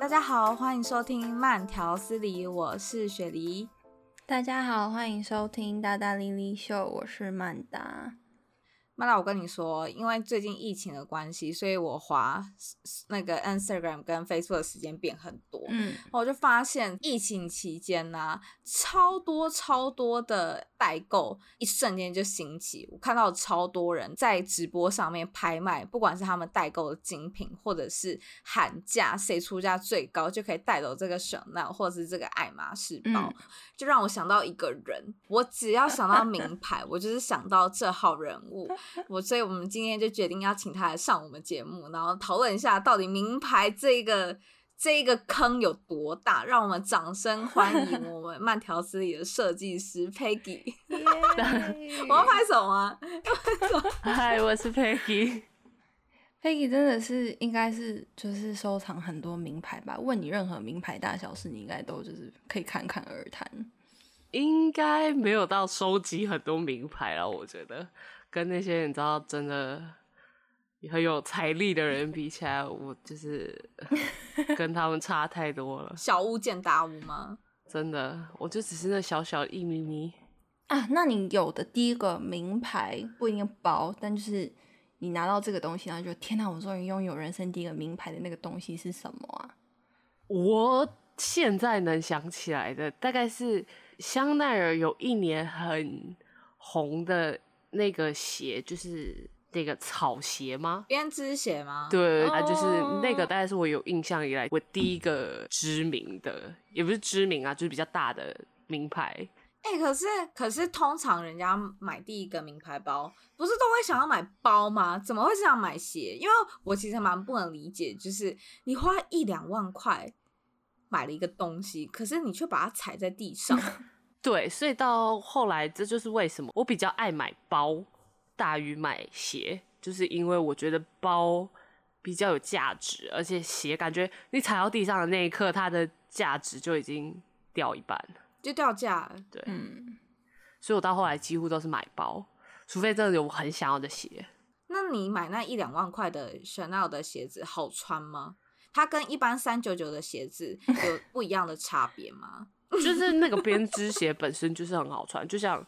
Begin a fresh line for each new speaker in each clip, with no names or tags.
大家好，欢迎收听慢条斯理，我是雪梨。
大家好，欢迎收听大大莉莉秀，我是曼达。
曼达，我跟你说，因为最近疫情的关系，所以我滑那个 Instagram 跟 Facebook 的时间变很多。嗯，我就发现疫情期间呢、啊，超多超多的代购一瞬间就兴起。我看到超多人在直播上面拍卖，不管是他们代购的精品，或者是喊价，谁出价最高就可以带走这个 Chanel 或者是这个爱马仕包，嗯、就让我想到一个人。我只要想到名牌，我就是想到这号人物。我所以，我们今天就决定要请他来上我们节目，然后讨论一下到底名牌这个这一个坑有多大。让我们掌声欢迎 我们慢条斯理的设计师 Peggy。我要拍手吗？
嗨，我是 Peggy。
Peggy 真的是应该是就是收藏很多名牌吧？问你任何名牌大小事，你应该都就是可以侃侃而谈。
应该没有到收集很多名牌了，我觉得。跟那些你知道真的很有财力的人比起来，我就是 跟他们差太多了。
小巫见大巫吗？
真的，我就只是那小小一咪咪
啊。那你有的第一个名牌不一定薄，但就是你拿到这个东西，然后就天哪，我终于拥有人生第一个名牌的那个东西是什么啊？
我现在能想起来的大概是香奈儿有一年很红的。那个鞋就是那个草鞋吗？
编织鞋吗？
对，啊，就是那个，大概是我有印象以来我第一个知名的，也不是知名啊，就是比较大的名牌。
哎、欸，可是可是通常人家买第一个名牌包，不是都会想要买包吗？怎么会是想买鞋？因为我其实蛮不能理解，就是你花一两万块买了一个东西，可是你却把它踩在地上。
对，所以到后来，这就是为什么我比较爱买包大于买鞋，就是因为我觉得包比较有价值，而且鞋感觉你踩到地上的那一刻，它的价值就已经掉一半了，
就掉价了。
对，嗯，所以我到后来几乎都是买包，除非真的有我很想要的鞋。
那你买那一两万块的 Chanel 的鞋子好穿吗？它跟一般三九九的鞋子有不一样的差别吗？
就是那个编织鞋本身就是很好穿，就像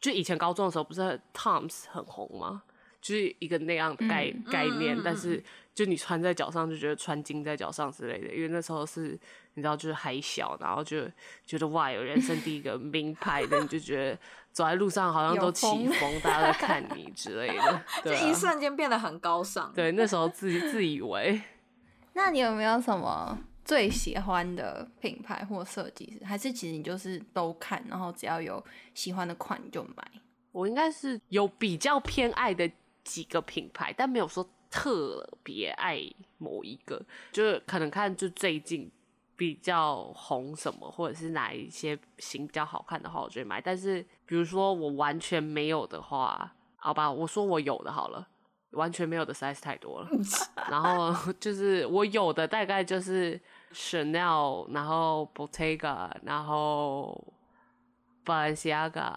就以前高中的时候不是 Toms 很红吗？就是一个那样的概、嗯、概念，嗯、但是就你穿在脚上就觉得穿金在脚上之类的，因为那时候是你知道就是还小，然后就觉得哇有人生第一个名牌的，你就觉得走在路上好像都起风，风大家在看你之类的，
就一瞬间变得很高尚。
对，那时候自自以为。
那你有没有什么？最喜欢的品牌或设计师，还是其实你就是都看，然后只要有喜欢的款就买。
我应该是有比较偏爱的几个品牌，但没有说特别爱某一个，就是可能看就最近比较红什么，或者是哪一些型比较好看的话，我就买。但是比如说我完全没有的话，好吧，我说我有的好了，完全没有的实在是太多了。然后就是我有的大概就是。Chanel，然后 Bottega，然后 Balenciaga，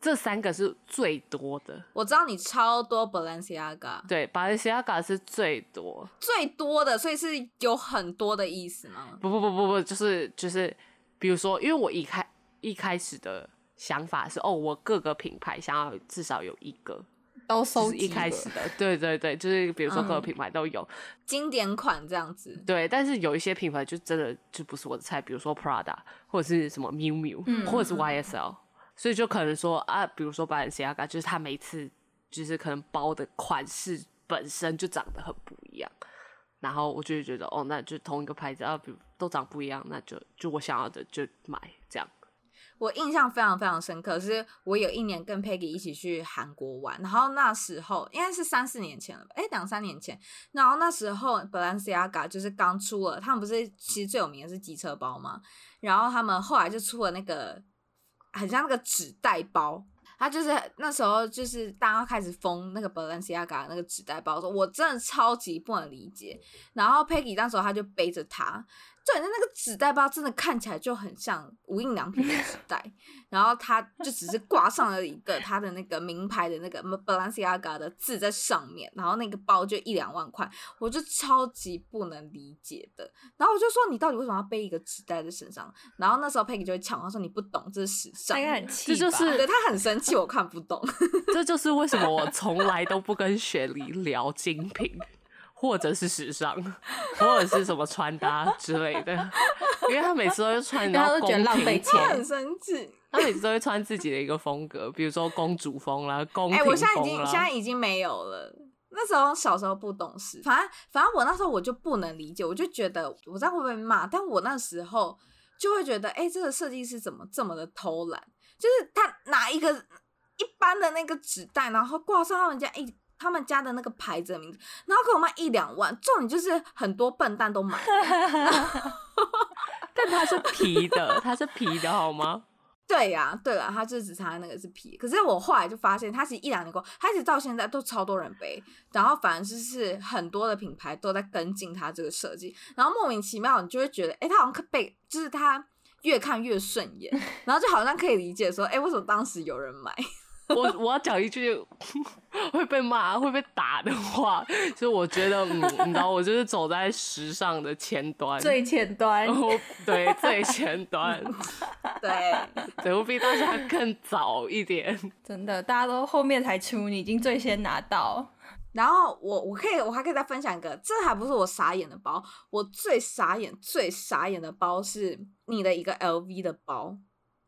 这三个是最多的。
我知道你超多 Balenciaga，
对，Balenciaga 是最多，
最多的，所以是有很多的意思吗？
不不不不不，就是就是，比如说，因为我一开一开始的想法是，哦，我各个品牌想要至少有一个。
都收
集一开始的，对对对，就是比如说各个品牌都有、嗯、
经典款这样子。
对，但是有一些品牌就真的就不是我的菜，比如说 Prada 或者是什么 Miu Miu，、嗯、或者是 YSL，、嗯、所以就可能说啊，比如说 Balenciaga，就是它每次就是可能包的款式本身就长得很不一样，然后我就会觉得哦，那就同一个牌子啊，比如都长不一样，那就就我想要的就买这样。
我印象非常非常深刻，是我有一年跟 Peggy 一起去韩国玩，然后那时候应该是三四年前了吧，诶，两三年前，然后那时候 Balenciaga 就是刚出了，他们不是其实最有名的是机车包嘛，然后他们后来就出了那个很像那个纸袋包。他就是那时候，就是大家开始封那个 Balenciaga 那个纸袋包，说我真的超级不能理解。然后 Peggy 那时候他就背着它，对，那那个纸袋包真的看起来就很像无印良品的纸袋，然后它就只是挂上了一个它的那个名牌的那个 Balenciaga 的字在上面，然后那个包就一两万块，我就超级不能理解的。然后我就说，你到底为什么要背一个纸袋在身上？然后那时候 Peggy 就会抢，他说你不懂，这是时尚。
他很气，
这就是
对他很生气，我看不懂。
这就是为什么我从来都不跟雪梨聊精品。或者是时尚，或者是什么穿搭之类的，因为他每次都会穿，然后
都觉得浪费钱，
很生气。
他每次都会穿自己的一个风格，比如说公主风啦、宫廷风啦。哎，
我现在已经现在已经没有了。那时候小时候不懂事，反正反正我那时候我就不能理解，我就觉得我这样会不会骂？但我那时候就会觉得，哎、欸，这个设计师怎么这么的偷懒？就是他拿一个一般的那个纸袋，然后挂上他们家一。他们家的那个牌子的名字，然后给我卖一两万，重点就是很多笨蛋都买。
但它是皮的，它是皮的好吗？
对呀、啊，对了，它就只差那个是皮。可是我后来就发现，它其实一两年过，它一直到现在都超多人背，然后反而就是很多的品牌都在跟进它这个设计，然后莫名其妙你就会觉得，哎，它好像被，就是它越看越顺眼，然后就好像可以理解说，哎，为什么当时有人买？
我 我要讲一句 会被骂、会被打的话，就我觉得，嗯，你知道，我就是走在时尚的前端，
最前端，
对，最前端，
对，
对，我比大家更早一点，
真的，大家都后面才出，你已经最先拿到。
然后我我可以，我还可以再分享一个，这还不是我傻眼的包，我最傻眼、最傻眼的包是你的一个 LV 的包。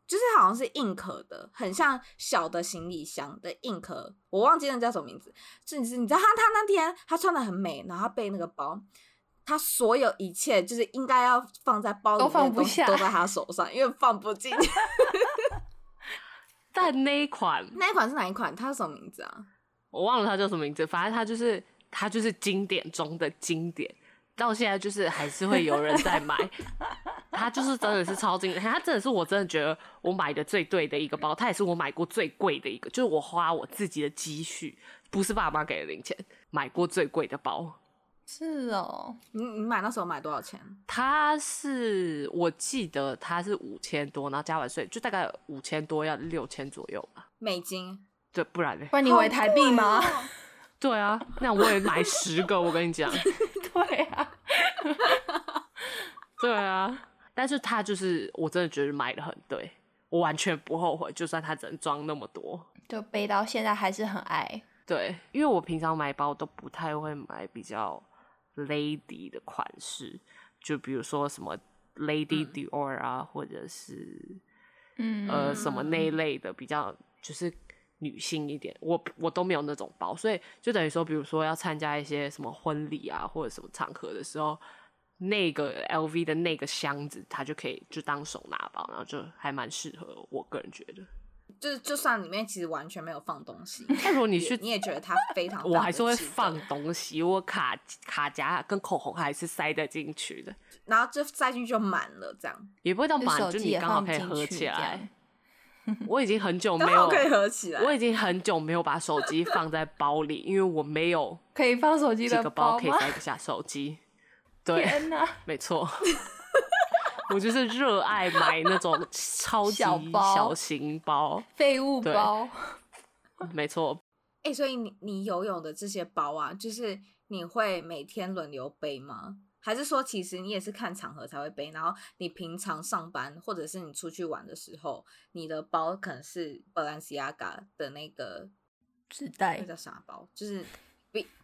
就是好像是硬壳的，很像小的行李箱的硬壳，我忘记那叫什么名字。就是你知道他他那天他穿的很美，然后他背那个包，他所有一切就是应该要放在包里面都放不下，都在他手上，因为放不进去。
但那一款，
那一款是哪一款？它是什么名字啊？
我忘了它叫什么名字，反正它就是它就是经典中的经典。到现在就是还是会有人在买，它就是真的是超经典，它真的是我真的觉得我买的最对的一个包，它也是我买过最贵的一个，就是我花我自己的积蓄，不是爸妈给的零钱，买过最贵的包。
是哦，
你你买那时候买多少钱？
它是我记得它是五千多，然后加完税就大概五千多，要六千左右吧。
美金？
对，不然呢？
不然你以为台币吗？
对啊，那我也买十个，我跟你讲。
对啊，
对啊，但是他就是我真的觉得买的很对，我完全不后悔，就算他只能装那么多，
就背到现在还是很爱。
对，因为我平常买包都不太会买比较 lady 的款式，就比如说什么 Lady Dior 啊，嗯、或者是嗯呃什么那一类的比较就是。女性一点，我我都没有那种包，所以就等于说，比如说要参加一些什么婚礼啊，或者什么场合的时候，那个 LV 的那个箱子，它就可以就当手拿包，然后就还蛮适合我个人觉得。
就就算里面其实完全没有放东西，
但如果你去，
你也觉得它非常，
我还是会放东西，我卡卡夹跟口红还是塞得进去的，
然后就塞进去就满了，这样
也不会到满，就你刚好可以合起来。我已经很久没有
可以合起来。
我已经很久没有把手机放在包里，因为我没有
可以放手机的
这个包可以塞得下手机。对，没错，我就是热爱买那种超级小型包、
废物包。
没错。
哎、欸，所以你你游泳的这些包啊，就是你会每天轮流背吗？还是说，其实你也是看场合才会背，然后你平常上班或者是你出去玩的时候，你的包可能是 Balenciaga 的那个
纸袋，
那叫啥包？就是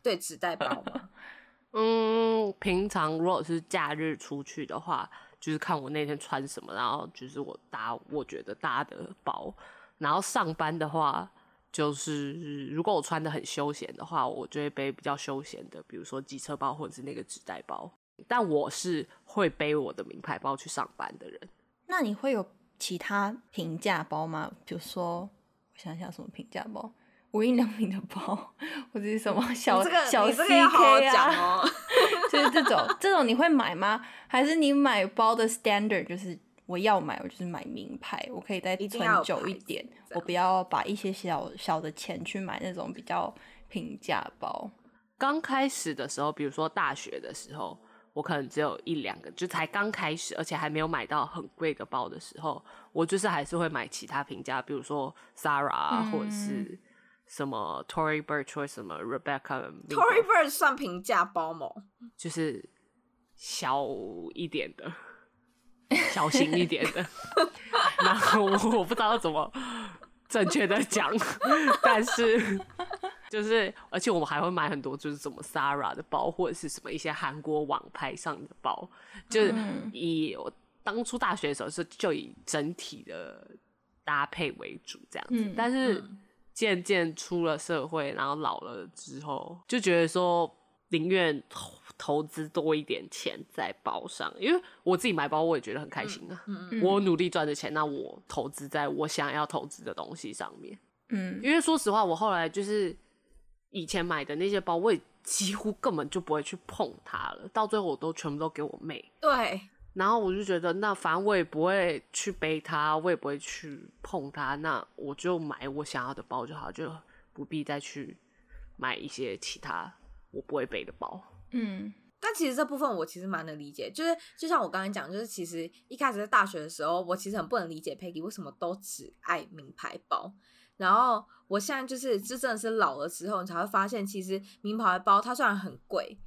对纸袋包吗？
嗯，平常如果是假日出去的话，就是看我那天穿什么，然后就是我搭我觉得搭的包。然后上班的话，就是如果我穿的很休闲的话，我就会背比较休闲的，比如说机车包或者是那个纸袋包。但我是会背我的名牌包去上班的人。
那你会有其他平价包吗？比如说，我想想什么平价包，无印良品的包，或者是什么小、
这个、
小 CK 啊？
哦、
就是这种，这种你会买吗？还是你买包的 standard 就是我要买，我就是买名牌，我可以再存久一点，我不要把一些小小的钱去买那种比较平价包。
刚开始的时候，比如说大学的时候。我可能只有一两个，就才刚开始，而且还没有买到很贵的包的时候，我就是还是会买其他平价，比如说 Zara、嗯、或者是什么 Tory Burch 或什么 Rebecca。
Tory Burch 算平价包吗？
就是小一点的，小型一点的。然后我我不知道怎么正确的讲，但是。就是，而且我们还会买很多，就是什么 Sara 的包，或者是什么一些韩国网拍上的包。就是以我当初大学的时候是就以整体的搭配为主这样子，嗯、但是渐渐出了社会，然后老了之后，就觉得说宁愿投投资多一点钱在包上，因为我自己买包我也觉得很开心啊。嗯嗯、我努力赚的钱，那我投资在我想要投资的东西上面。嗯，因为说实话，我后来就是。以前买的那些包，我也几乎根本就不会去碰它了。到最后，我都全部都给我妹。
对。
然后我就觉得，那反正我也不会去背它，我也不会去碰它，那我就买我想要的包就好，就不必再去买一些其他我不会背的包。
嗯。但其实这部分我其实蛮能理解，就是就像我刚才讲，就是其实一开始在大学的时候，我其实很不能理解 Peggy 为什么都只爱名牌包。然后我现在就是，这真的是老了之后，你才会发现，其实名牌包它虽然很贵，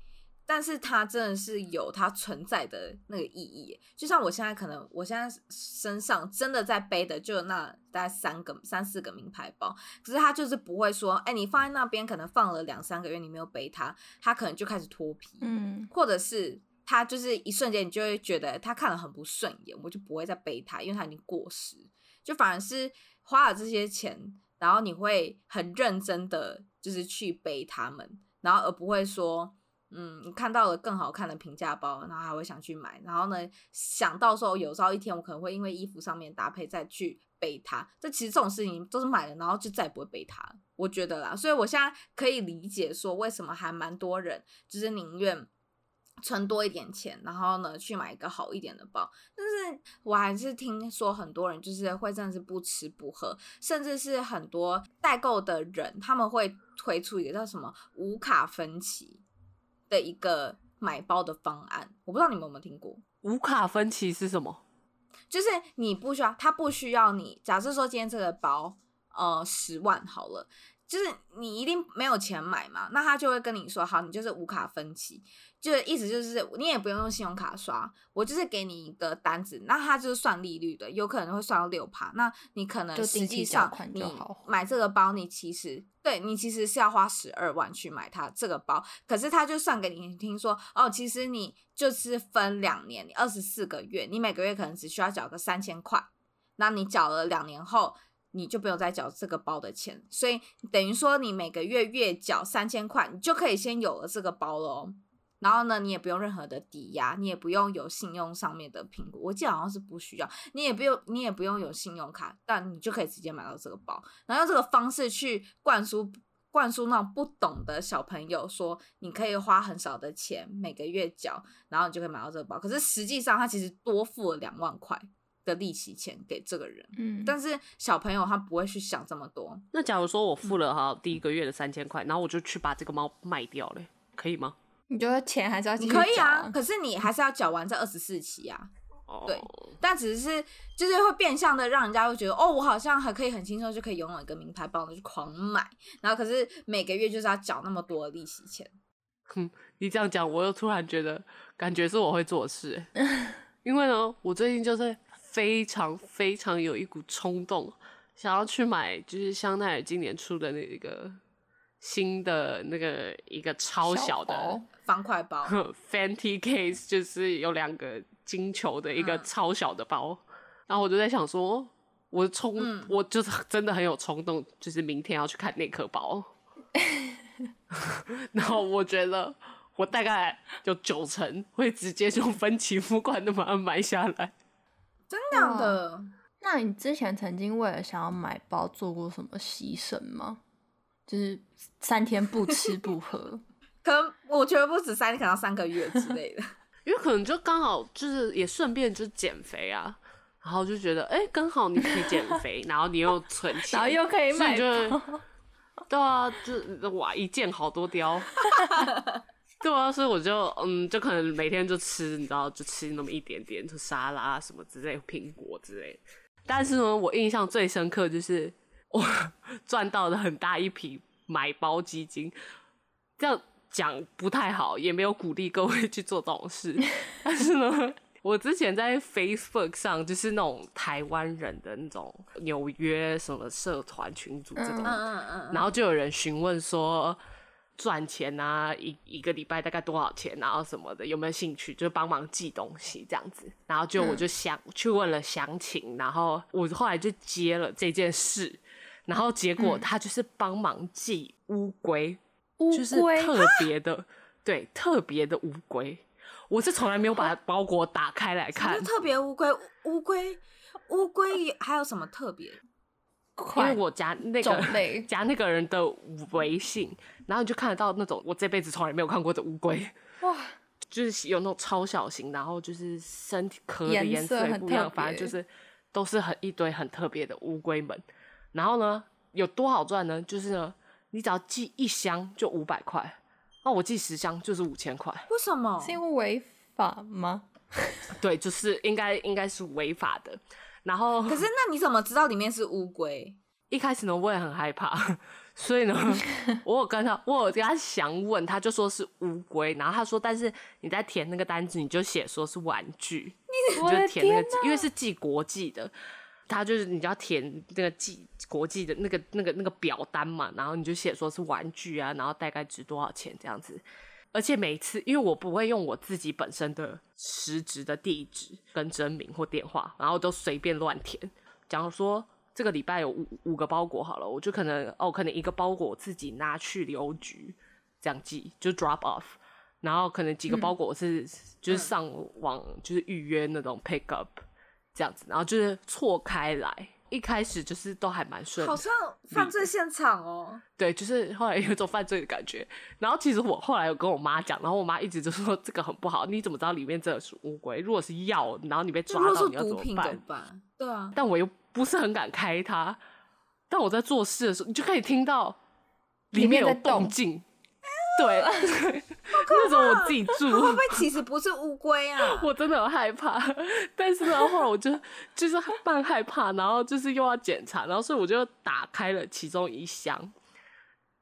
但是它真的是有它存在的那个意义。就像我现在可能，我现在身上真的在背的就那大概三个、三四个名牌包，可是它就是不会说，哎，你放在那边可能放了两三个月，你没有背它，它可能就开始脱皮，嗯，或者是他就是一瞬间你就会觉得他看了很不顺眼，我就不会再背他，因为他已经过时，就反而是。花了这些钱，然后你会很认真的就是去背他们，然后而不会说，嗯，你看到了更好看的平价包，然后还会想去买，然后呢，想到时候有朝一天我可能会因为衣服上面搭配再去背它，这其实这种事情都是买了，然后就再也不会背它，我觉得啦，所以我现在可以理解说为什么还蛮多人就是宁愿。存多一点钱，然后呢，去买一个好一点的包。但是我还是听说很多人就是会真的是不吃不喝，甚至是很多代购的人他们会推出一个叫什么无卡分期的一个买包的方案。我不知道你们有没有听过？
无卡分期是什么？
就是你不需要，他不需要你。假设说今天这个包呃十万好了。就是你一定没有钱买嘛，那他就会跟你说，好，你就是无卡分期，就是意思就是你也不用用信用卡刷，我就是给你一个单子，那他就是算利率的，有可能会算到六趴，那你可能实际上你买这个包，你其实对你其实是要花十二万去买它这个包，可是他就算给你听说，哦，其实你就是分两年，你二十四个月，你每个月可能只需要缴个三千块，那你缴了两年后。你就不用再缴这个包的钱，所以等于说你每个月月缴三千块，你就可以先有了这个包喽。然后呢，你也不用任何的抵押，你也不用有信用上面的评估，我记得好像是不需要。你也不用，你也不用有信用卡，但你就可以直接买到这个包。然后用这个方式去灌输灌输那种不懂的小朋友，说你可以花很少的钱每个月缴，然后你就可以买到这个包。可是实际上他其实多付了两万块。的利息钱给这个人，嗯，但是小朋友他不会去想这么多。
那假如说我付了哈第一个月的三千块，然后我就去把这个猫卖掉嘞，可以吗？
你觉得钱还是要？
可以啊，可是你还是要缴完这二十四期啊。哦。对，但只是就是会变相的让人家会觉得，哦，我好像还可以很轻松就可以拥有一个名牌包，去狂买。然后可是每个月就是要缴那么多的利息钱。
哼，你这样讲，我又突然觉得感觉是我会做事，因为呢，我最近就是。非常非常有一股冲动，想要去买，就是香奈儿今年出的那个新的那个一个超小的
小方块包，
Fenty Case，就是有两个金球的一个超小的包。嗯、然后我就在想说，我冲，嗯、我就是真的很有冲动，就是明天要去看那颗包。然后我觉得我大概有九成会直接用分期付款的把它买下来。
真的，的？
那你之前曾经为了想要买包做过什么牺牲吗？就是三天不吃不喝，
可能我觉得不止三天，可能要三个月之类的。
因为可能就刚好就是也顺便就减肥啊，然后就觉得哎，刚好你可以减肥，然后你又存钱，
然后又可以买包，
对啊，就哇一件好多雕。对啊，所以我就嗯，就可能每天就吃，你知道，就吃那么一点点，就沙拉什么之类，苹果之类。但是呢，我印象最深刻就是我 赚到了很大一笔买包基金。这样讲不太好，也没有鼓励各位去做这种事。但是呢，我之前在 Facebook 上，就是那种台湾人的那种纽约什么社团群组这种，然后就有人询问说。赚钱啊，一一个礼拜大概多少钱，然后什么的，有没有兴趣？就帮忙寄东西这样子，然后就我就想、嗯、去问了详情，然后我后来就接了这件事，然后结果他就是帮忙寄乌龟，乌龟？就是特别的，对，特别的乌龟，我是从来没有把包裹打开来看，
特别乌龟，乌龟，乌龟还有什么特别？
因为我加那个加 那个人的微信，然后你就看得到那种我这辈子从来没有看过的乌龟，哇，就是有那种超小型，然后就是身体壳的颜色也不一样，反正就是都是很一堆很特别的乌龟们。然后呢，有多好赚呢？就是呢，你只要寄一箱就五百块，那我寄十箱就是五千块。
为什么？
是因为违法吗？
对，就是应该应该是违法的。然后，
可是那你怎么知道里面是乌龟？
一开始呢，我也很害怕，所以呢，我有跟他，我有跟他想问，他就说是乌龟，然后他说，但是你在填那个单子，你就写说是玩具，你就填那个，因为是寄国际的，他就是你就要填那个寄国际的那个那个那个表单嘛，然后你就写说是玩具啊，然后大概值多少钱这样子。而且每一次，因为我不会用我自己本身的实职的地址跟真名或电话，然后都随便乱填。假如说这个礼拜有五五个包裹好了，我就可能哦，可能一个包裹我自己拿去邮局这样寄，就 drop off。然后可能几个包裹我是、嗯、就是上网就是预约那种 pick up 这样子，然后就是错开来。一开始就是都还蛮顺，
好像犯罪现场哦。
对，就是后来有一种犯罪的感觉。然后其实我后来有跟我妈讲，然后我妈一直就说这个很不好。你怎么知道里面真的是乌龟？如果是药，然后你被抓到，你要？怎
么办？对啊。
但我又不是很敢开它。但我在做事的时候，你就可以听到里面有动静。对，那种我自己住，
会不会其实不是乌龟啊？
我真的很害怕，但是呢，后来我就就是半害怕，然后就是又要检查，然后所以我就打开了其中一箱，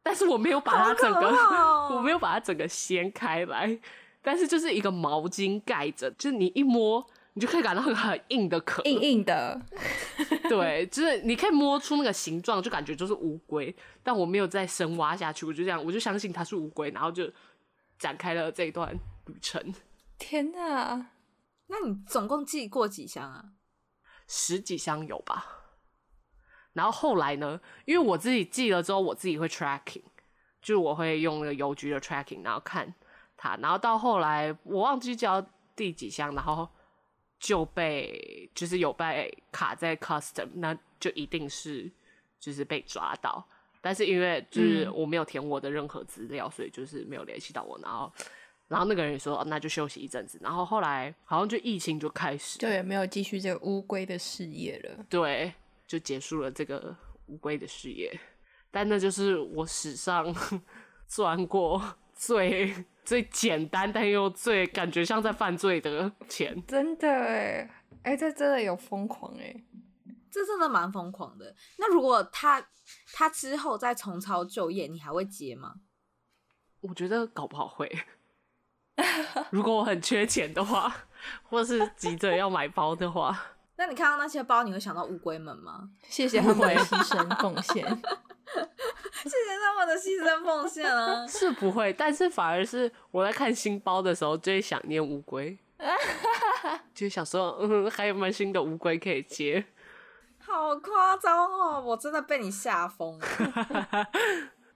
但是我没有把它整个，哦、我没有把它整个掀开来，但是就是一个毛巾盖着，就是你一摸。你就可以感到很 很硬的壳，
硬硬的，
对，就是你可以摸出那个形状，就感觉就是乌龟。但我没有再深挖下去，我就这样，我就相信它是乌龟，然后就展开了这一段旅程。
天哪！
那你总共寄过几箱啊？
十几箱有吧。然后后来呢？因为我自己寄了之后，我自己会 tracking，就是我会用那个邮局的 tracking，然后看它。然后到后来我忘记交第几箱，然后。就被就是有被卡在 custom，那就一定是就是被抓到。但是因为就是我没有填我的任何资料，嗯、所以就是没有联系到我。然后，然后那个人也说，哦，那就休息一阵子。然后后来好像就疫情就开始，
就也没有继续这个乌龟的事业了。
对，就结束了这个乌龟的事业。但那就是我史上 赚过最。最简单但又最感觉像在犯罪的钱，
真的哎，哎、欸，这真的有疯狂哎，
这真的蛮疯狂的。那如果他他之后再重操旧业，你还会接吗？
我觉得搞不好会。如果我很缺钱的话，或是急着要买包的话，
那你看到那些包，你会想到乌龟们吗？
谢谢他们的牺牲奉献。
谢谢他们的牺牲奉献啊！
是不会，但是反而是我在看新包的时候，就会想念乌龟，就想说，嗯，还有没有新的乌龟可以接？
好夸张哦！我真的被你吓疯了。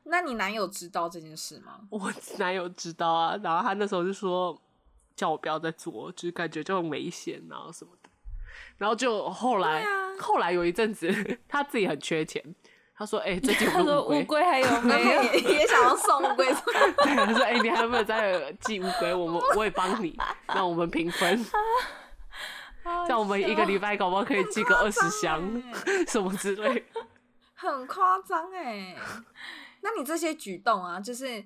那你男友知道这件事吗？
我男友知道啊，然后他那时候就说叫我不要再做，就是感觉就很危险啊什么的。然后就后来，啊、后来有一阵子，他自己很缺钱。他说：“哎、欸，最近乌
龟还有 没有？
也，也想要送乌龟。
对，他说：哎、欸，你还有没有在寄乌龟？我们我也帮你，让我们平分。像我们一个礼拜搞不好可以寄个二十箱，什么之类。
很夸张哎！那你这些举动啊，就是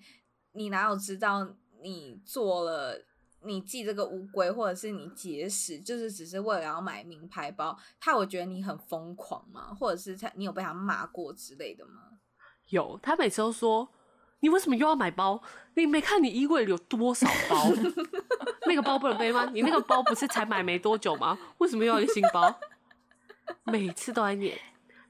你哪有知道你做了，你寄这个乌龟，或者是你节食，就是只是为了要买名牌包，他有觉得你很疯狂吗？或者是他你有被他骂过之类的吗？
有，他每次都说，你为什么又要买包？你没看你衣柜里有多少包？那个包不能背吗？你那个包不是才买没多久吗？为什么又要一个新包？每次都在念，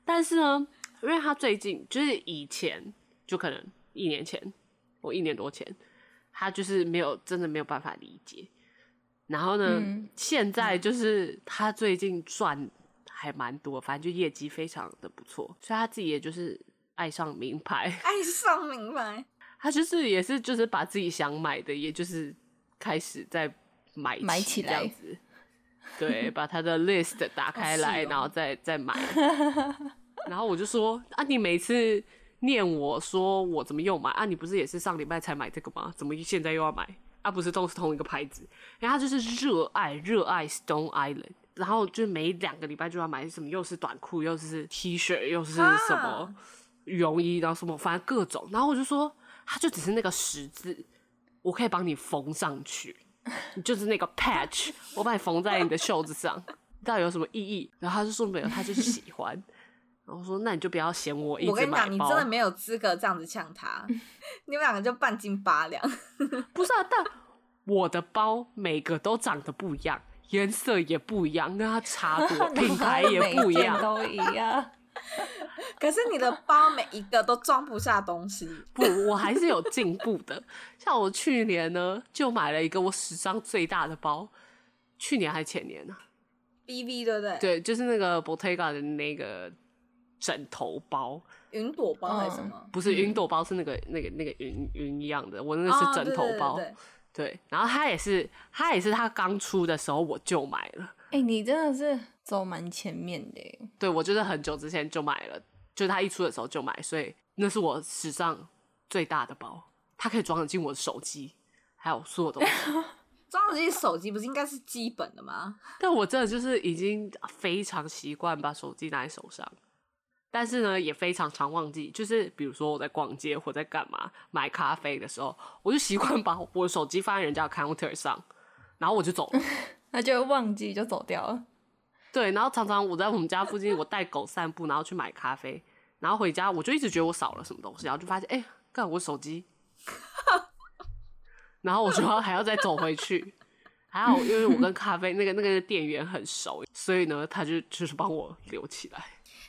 但是呢，因为他最近就是以前就可能一年前或一年多前，他就是没有真的没有办法理解。然后呢，嗯、现在就是他最近赚还蛮多，反正就业绩非常的不错，所以他自己也就是爱上名牌，
爱上名牌，
他就是也是就是把自己想买的，也就是开始在买
买起来
这样子。对，把他的 list 打开来，哦哦、然后再再买。然后我就说啊，你每次念我说我怎么又买啊？你不是也是上礼拜才买这个吗？怎么现在又要买？啊，不是都是同一个牌子？然后他就是热爱热爱 Stone Island，然后就每两个礼拜就要买什么，又是短裤，又是 T 恤，又是什么羽绒衣，然后什么反正各种。然后我就说，他就只是那个十字，我可以帮你缝上去。就是那个 patch，我把你缝在你的袖子上，到底有什么意义？然后他就说没有，他就是喜欢。然后我说那你就不要嫌我一直买。
我跟你讲，你真的没有资格这样子呛他，你们两个就半斤八两。
不是啊，但我的包每个都长得不一样，颜色也不一样，跟他差多，品牌也不一样，
都一样。
可是你的包每一个都装不下东西。
不，我还是有进步的。像我去年呢，就买了一个我史上最大的包。去年还是前年呢
？B B 对不对？
对，就是那个 Bottega 的那个枕头包。
云朵包还是什么？
嗯、不是云朵包，是那个那个那个云云一样的。我那个是枕头包。哦、对，对，对，对，对，然后它也是，它也是它刚出的时候我就买了。
哎、欸，你真的是。走蛮前面的，
对，我就是很久之前就买了，就是它一出的时候就买，所以那是我史上最大的包，它可以装得进我的手机，还有所有东西。
装得进手机不是应该是基本的吗？
但我真的就是已经非常习惯把手机拿在手上，但是呢，也非常常忘记，就是比如说我在逛街或在干嘛买咖啡的时候，我就习惯把我的手机放在人家的 counter 上，然后我就走了，
那就忘记就走掉了。
对，然后常常我在我们家附近，我带狗散步，然后去买咖啡，然后回家我就一直觉得我少了什么东西，然后就发现，哎，干我手机，然后我就要还要再走回去，还好因为我跟咖啡那个那个店员很熟，所以呢，他就就是帮我留起来。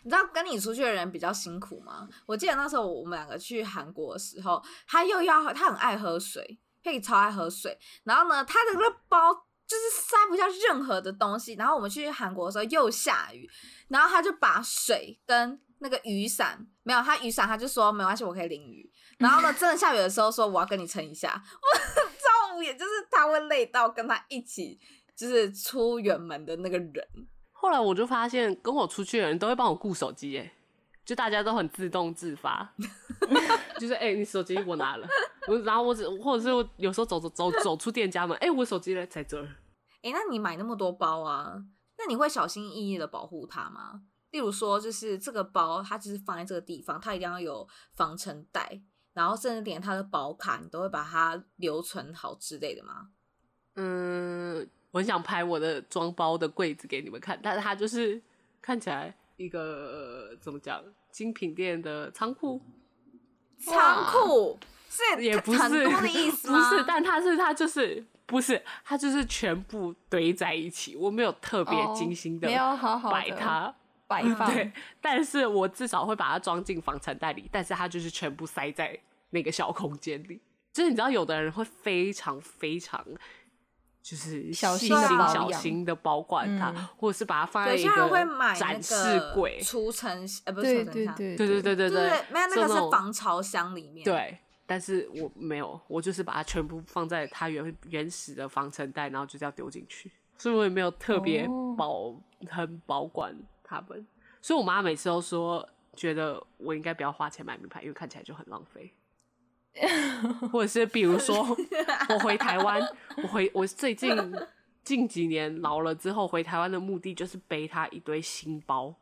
你知道跟你出去的人比较辛苦吗？我记得那时候我们两个去韩国的时候，他又要他很爱喝水，可以超爱喝水，然后呢，他的那个包。就是塞不下任何的东西，然后我们去韩国的时候又下雨，然后他就把水跟那个雨伞没有，他雨伞他就说没关系，我可以淋雨。然后呢，真的下雨的时候说我要跟你撑一下，我超无言，就是他会累到跟他一起就是出远门的那个人。
后来我就发现跟我出去的人都会帮我顾手机，哎，就大家都很自动自发，就是哎、欸，你手机我拿了。我然后我只或者是我有时候走走走走出店家门，哎、欸，我手机呢在这儿。
哎、欸，那你买那么多包啊？那你会小心翼翼的保护它吗？例如说，就是这个包它就是放在这个地方，它一定要有防尘袋，然后甚至连它的保卡你都会把它留存好之类的吗？
嗯，我很想拍我的装包的柜子给你们看，但是它就是看起来一个怎么讲精品店的仓库，
仓库。
是也不是很多的意思，不是，但它是它就是不是它就是全部堆在一起，我没有特别精心的摆它
摆放，
对，但是我至少会把它装进防尘袋里，但是它就是全部塞在那个小空间里。就是你知道，有的人会非常非常就是小心小心的保管它，嗯、或者是把它放在一个展示柜、
除尘呃不是除尘箱，
对对对对对对，
没有那个是防潮箱里面，
对。但是我没有，我就是把它全部放在它原原始的防尘袋，然后就这样丢进去，所以我也没有特别保、oh. 很保管它们。所以我妈每次都说，觉得我应该不要花钱买名牌，因为看起来就很浪费。或者是比如说，我回台湾，我回我最近 近几年老了之后回台湾的目的就是背他一堆新包，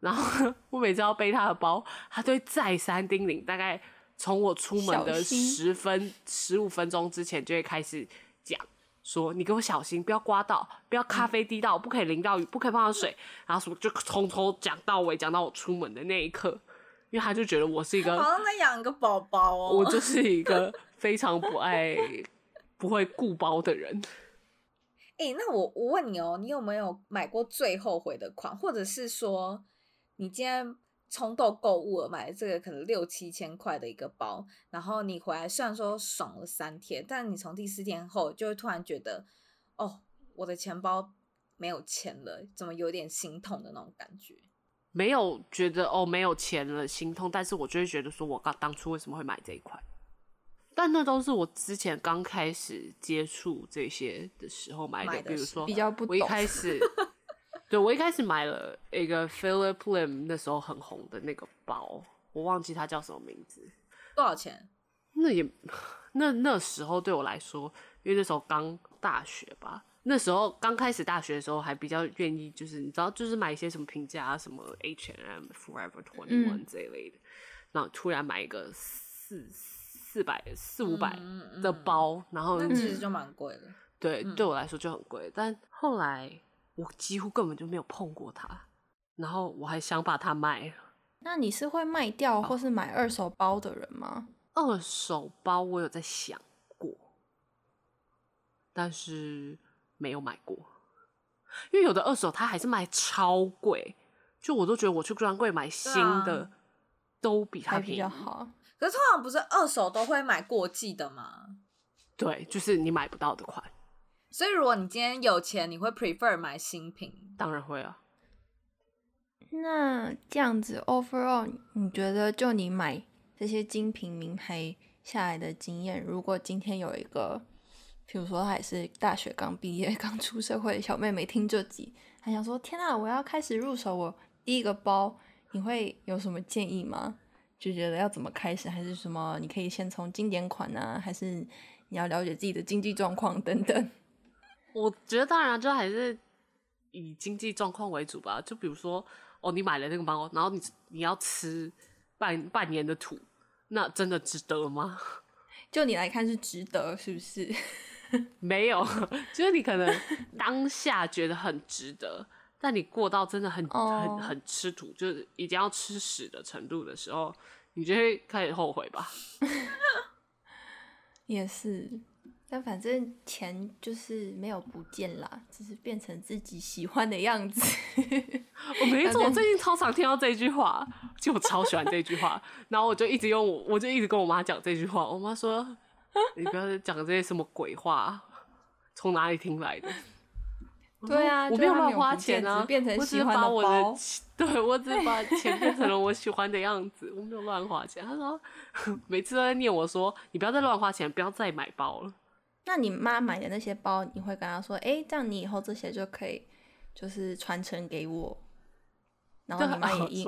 然后我每次要背他的包，他都会再三叮咛，大概。从我出门的十分十五分钟之前就会开始讲，说你给我小心，不要刮到，不要咖啡滴到，不可以淋到雨，不可以碰到水，然后什么就从头讲到尾，讲到我出门的那一刻，因为他就觉得我是一个
好像在养个宝宝哦，
我就 是一个非常不爱不会顾包的人。
哎、欸，那我我问你哦，你有没有买过最后悔的款，或者是说你今天冲动购物了，买了这个可能六七千块的一个包，然后你回来虽然说爽了三天，但你从第四天后就会突然觉得，哦，我的钱包没有钱了，怎么有点心痛的那种感觉？
没有觉得哦没有钱了心痛，但是我就会觉得说，我刚当初为什么会买这一块？但那都是我之前刚开始接触这些的时候买的，买的比如说，
比较不懂。
我一开 始，对，我一开始买了一个 Philip Lim 那时候很红的那个包，我忘记它叫什么名字，
多少钱？
那也 那那时候对我来说，因为那时候刚大学吧，那时候刚开始大学的时候还比较愿意，就是你知道，就是买一些什么平价啊什么 H&M、Forever Twenty One 这一类的，然后突然买一个四。四百四五百的包，然后
那其实就蛮贵的。
对，嗯、对我来说就很贵。但后来我几乎根本就没有碰过它，然后我还想把它卖。
那你是会卖掉或是买二手包的人吗？
二手包我有在想过，但是没有买过，因为有的二手它还是卖超贵，就我都觉得我去专柜买新的、啊、都比它便宜。好。
可是通常不是二手都会买过季的吗？
对，就是你买不到的款。
所以如果你今天有钱，你会 prefer 买新品？
当然会啊。
那这样子，overall，你觉得就你买这些精品名牌下来的经验，如果今天有一个，比如说她也是大学刚毕业、刚出社会的小妹妹听这集，她想说：“天啊，我要开始入手我第一个包，你会有什么建议吗？”就觉得要怎么开始，还是什么？你可以先从经典款啊，还是你要了解自己的经济状况等等？
我觉得当然就还是以经济状况为主吧。就比如说，哦，你买了那个包，然后你你要吃半半年的土，那真的值得吗？
就你来看是值得，是不是？
没有，就是你可能当下觉得很值得。但你过到真的很、oh. 很很吃土，就是已经要吃屎的程度的时候，你就会开始后悔吧。
也是，但反正钱就是没有不见啦，只是变成自己喜欢的样子。
我没错，我最近超常听到这句话，就我超喜欢这句话，然后我就一直用我，我就一直跟我妈讲这句话。我妈说：“ 你不要讲这些什么鬼话，从哪里听来的？”
对啊，
我没有乱花钱啊，
变成喜欢的
包。对，我只把 钱变成了我喜欢的样子，我没有乱花钱。他说，每次都在念我说，你不要再乱花钱，不要再买包了。
那你妈买的那些包，你会跟她说，哎、欸，这样你以后这些就可以，就是传承给我。然后你妈也一，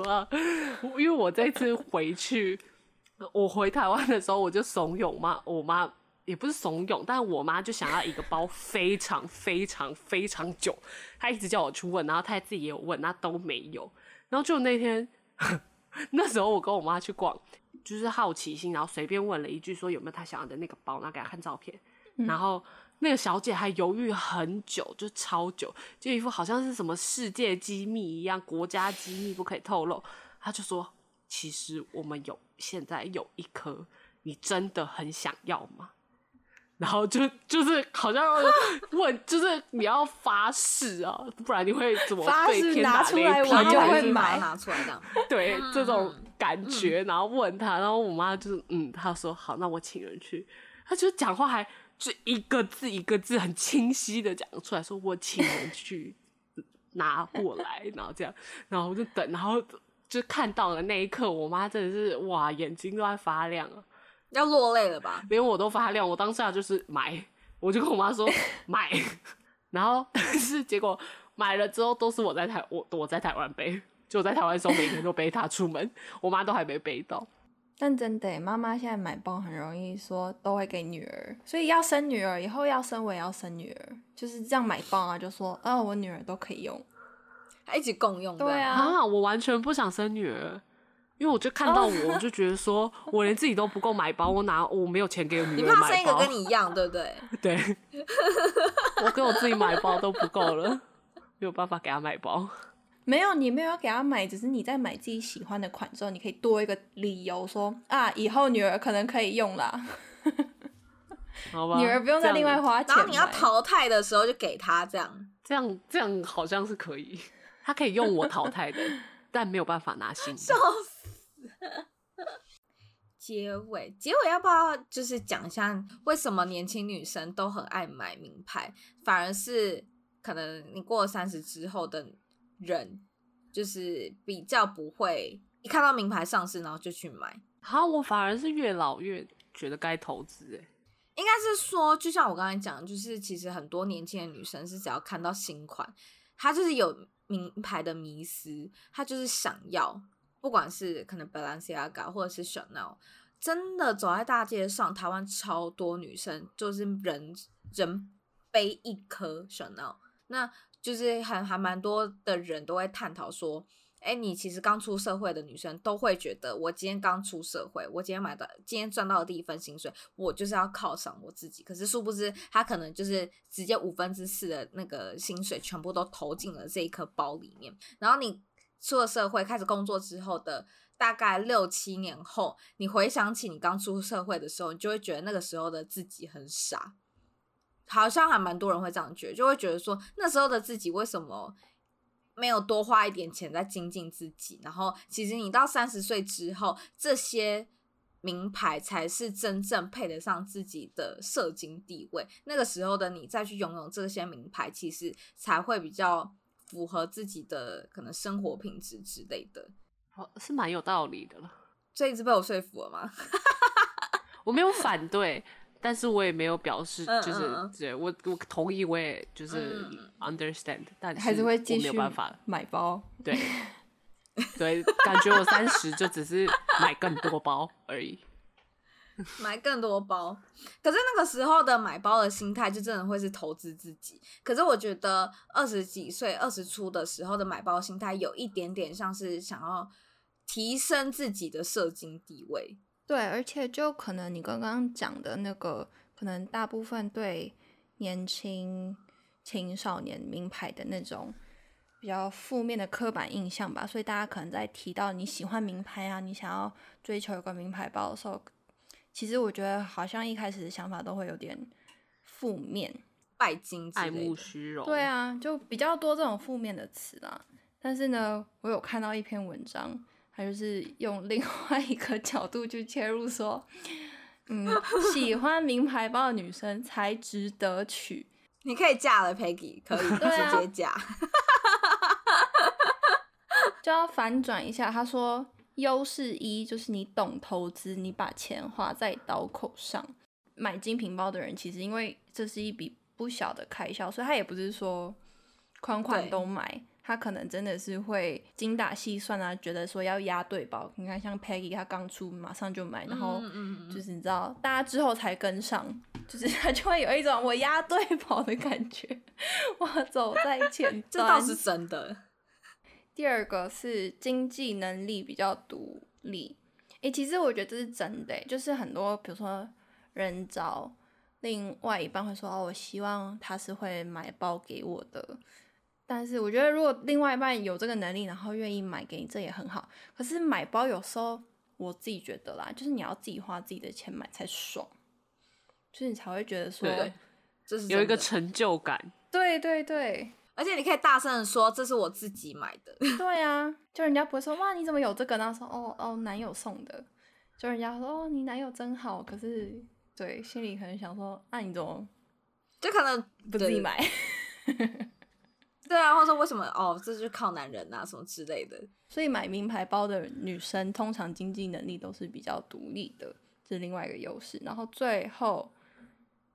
因为我这次回去，我回台湾的时候，我就怂恿妈，我妈。也不是怂恿，但我妈就想要一个包非常非常非常久，她一直叫我去问，然后她自己也有问，那都没有。然后就那天，那时候我跟我妈去逛，就是好奇心，然后随便问了一句，说有没有她想要的那个包，然后给她看照片。嗯、然后那个小姐还犹豫很久，就超久，就一副好像是什么世界机密一样，国家机密不可以透露。她就说：“其实我们有现在有一颗，你真的很想要吗？”然后就就是好像 问，就是你要发誓啊，不然你会怎么对天打雷劈？
我就会买，
拿出来这样。
对，这种感觉，然后问他，然后我妈就是嗯，她说好，那我请人去。她就讲话还就一个字一个字很清晰的讲出来，说我请人去拿过来，然后这样，然后我就等，然后就看到的那一刻，我妈真的是哇，眼睛都在发亮啊。
要落泪了吧？
连我都发亮。我当下就是买，我就跟我妈说 买，然后 但是结果买了之后都是我在台我我在台湾背，就我在台湾的时候每天都背它出门，我妈都还没背到。
但真的，妈妈现在买包很容易说都会给女儿，所以要生女儿以后要生我也要生女儿，就是这样买包啊，就说啊我女儿都可以用，
还一起共用。
对啊，
啊我完全不想生女儿。因为我就看到我，我就觉得说，我连自己都不够买包，我拿我没有钱给我女儿买包。
你怕生一个跟你一样，对不对？
对，我给我自己买包都不够了，没有办法给她买包。
没有，你没有要给他买，只是你在买自己喜欢的款之后，你可以多一个理由说啊，以后女儿可能可以用啦。
好吧，
女儿不用再另外花钱。
然后你要淘汰的时候就给她这样，
这样这样好像是可以，她可以用我淘汰的，但没有办法拿新的。
结尾，结尾要不要就是讲一下为什么年轻女生都很爱买名牌，反而是可能你过了三十之后的人，就是比较不会一看到名牌上市然后就去买。
好，我反而是越老越觉得该投资。哎，
应该是说，就像我刚才讲，就是其实很多年轻的女生是只要看到新款，她就是有名牌的迷思，他就是想要。不管是可能 Balenciaga 或者是 Chanel，真的走在大街上，台湾超多女生就是人人背一颗 Chanel，那就是还还蛮多的人都会探讨说，哎，你其实刚出社会的女生都会觉得，我今天刚出社会，我今天买的，今天赚到的第一份薪水，我就是要犒赏我自己。可是殊不知，她可能就是直接五分之四的那个薪水全部都投进了这一颗包里面，然后你。出了社会，开始工作之后的大概六七年后，你回想起你刚出社会的时候，你就会觉得那个时候的自己很傻，好像还蛮多人会这样觉得，就会觉得说那时候的自己为什么没有多花一点钱在精进自己？然后其实你到三十岁之后，这些名牌才是真正配得上自己的社经地位。那个时候的你再去拥有这些名牌，其实才会比较。符合自己的可能生活品质之类的，
哦，是蛮有道理的了。
这一次被我说服了吗？
我没有反对，但是我也没有表示，就是嗯嗯对我我同意，我也就是 understand，嗯，但是
还是会继续
没有办法
买包。
对 对，感觉我三十就只是买更多包而已。
买更多包，可是那个时候的买包的心态就真的会是投资自己。可是我觉得二十几岁、二十出的时候的买包心态有一点点像是想要提升自己的社经地位。
对，而且就可能你刚刚讲的那个，可能大部分对年轻青少年名牌的那种比较负面的刻板印象吧。所以大家可能在提到你喜欢名牌啊，你想要追求一个名牌包的时候。其实我觉得好像一开始的想法都会有点负面，
拜金、
爱慕虚荣。
对啊，就比较多这种负面的词啦。但是呢，我有看到一篇文章，它就是用另外一个角度去切入，说，嗯，喜欢名牌包的女生才值得娶。
你可以嫁了，Peggy，可以直接嫁。
就要反转一下，他说。优势一就是你懂投资，你把钱花在刀口上。买精品包的人，其实因为这是一笔不小的开销，所以他也不是说款款都买，他可能真的是会精打细算啊，觉得说要押对宝。你看像 Peggy，他刚出马上就买，然后就是你知道，大家之后才跟上，就是 他就会有一种我押对宝的感觉，我走在前 端，
这倒是真的。
第二个是经济能力比较独立，诶、欸，其实我觉得这是真的，就是很多比如说人找另外一半会说哦，我希望他是会买包给我的，但是我觉得如果另外一半有这个能力，然后愿意买给你，这也很好。可是买包有时候我自己觉得啦，就是你要自己花自己的钱买才爽，就是你才会觉得说，
这是有一个成就感。
对对对。
而且你可以大声的说，这是我自己买的。
对啊，就人家不会说哇，你怎么有这个？然后说哦哦，男友送的。就人家说哦，你男友真好。可是对，心里可能想说，那、啊、你怎么
就可能不自己买？对啊，或者说为什么哦，这就是靠男人啊什么之类的。
所以买名牌包的女生通常经济能力都是比较独立的，这是另外一个优势。然后最后。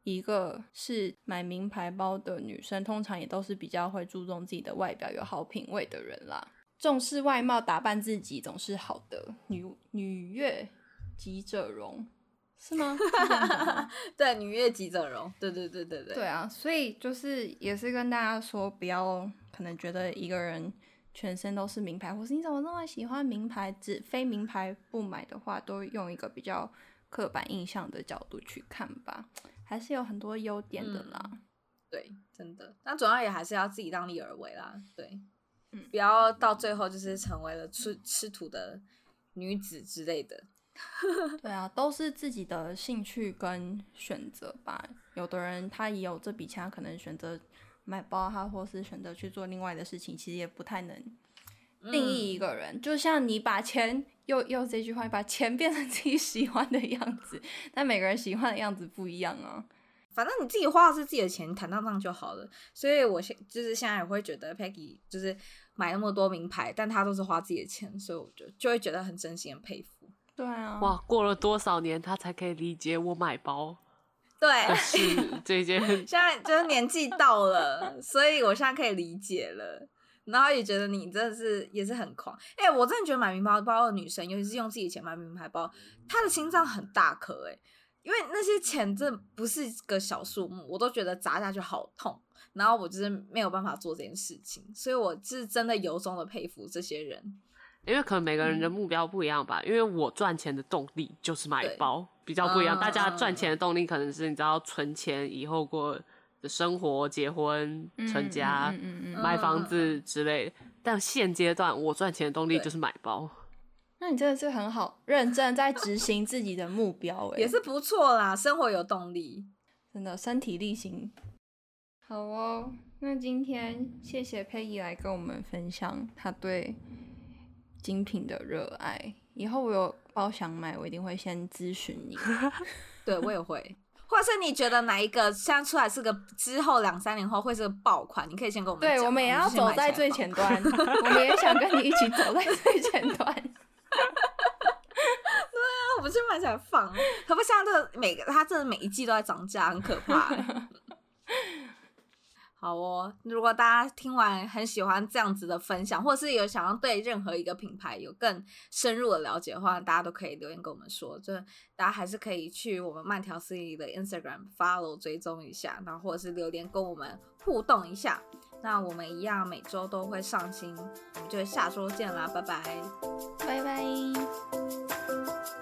一个是买名牌包的女生，通常也都是比较会注重自己的外表、有好品味的人啦。重视外貌、打扮自己总是好的。女女悦己者容，是吗？
对，女悦己整容。对对对对对。
对啊，所以就是也是跟大家说，不要可能觉得一个人全身都是名牌，或是你怎么那么喜欢名牌，只非名牌不买的话，都用一个比较刻板印象的角度去看吧，还是有很多优点的啦。嗯、
对，真的，那主要也还是要自己量力而为啦。对，嗯，不要到最后就是成为了吃吃土的女子之类的。
对啊，都是自己的兴趣跟选择吧。有的人他也有这笔钱，他可能选择买包，他或是选择去做另外的事情，其实也不太能定义一个人。嗯、就像你把钱又又这句话，把钱变成自己喜欢的样子，但每个人喜欢的样子不一样啊。
反正你自己花的是自己的钱，坦荡荡就好了。所以我现就是现在也会觉得 Peggy 就是买那么多名牌，但她都是花自己的钱，所以我就就会觉得很真心很佩服。
对啊，
哇，过了多少年他才可以理解我买包？
对，
是这件。
现在就是年纪到了，所以我现在可以理解了。然后也觉得你真的是也是很狂。哎、欸，我真的觉得买名牌包的女生，尤其是用自己的钱买名牌包，她的心脏很大颗哎，因为那些钱真的不是个小数目，我都觉得砸下去好痛。然后我就是没有办法做这件事情，所以我是真的由衷的佩服这些人。
因为可能每个人的目标不一样吧，嗯、因为我赚钱的动力就是买包，比较不一样。嗯、大家赚钱的动力可能是你知道存钱以后过的生活、结婚、成家、嗯嗯嗯嗯、买房子之类但现阶段我赚钱的动力就是买包。
那你真的是很好，认真在执行自己的目标，
也是不错啦。生活有动力，
真的身体力行。好哦，那今天谢谢佩仪来跟我们分享她对。精品的热爱，以后我有包想买，我一定会先咨询你。
对，我也会，或者是你觉得哪一个现在出来是个之后两三年后会是个爆款，你可以先跟我们讲。
对，我们也要走在最前端，我们也想跟你一起走在最 前端。对
啊，我们先买起来放，可不像这每个，它这每一季都在涨价，很可怕。好哦，如果大家听完很喜欢这样子的分享，或是有想要对任何一个品牌有更深入的了解的话，大家都可以留言跟我们说。就大家还是可以去我们慢条斯理的 Instagram follow 追踪一下，然后或者是留言跟我们互动一下。那我们一样每周都会上新，我们就下周见啦，拜拜，
拜拜。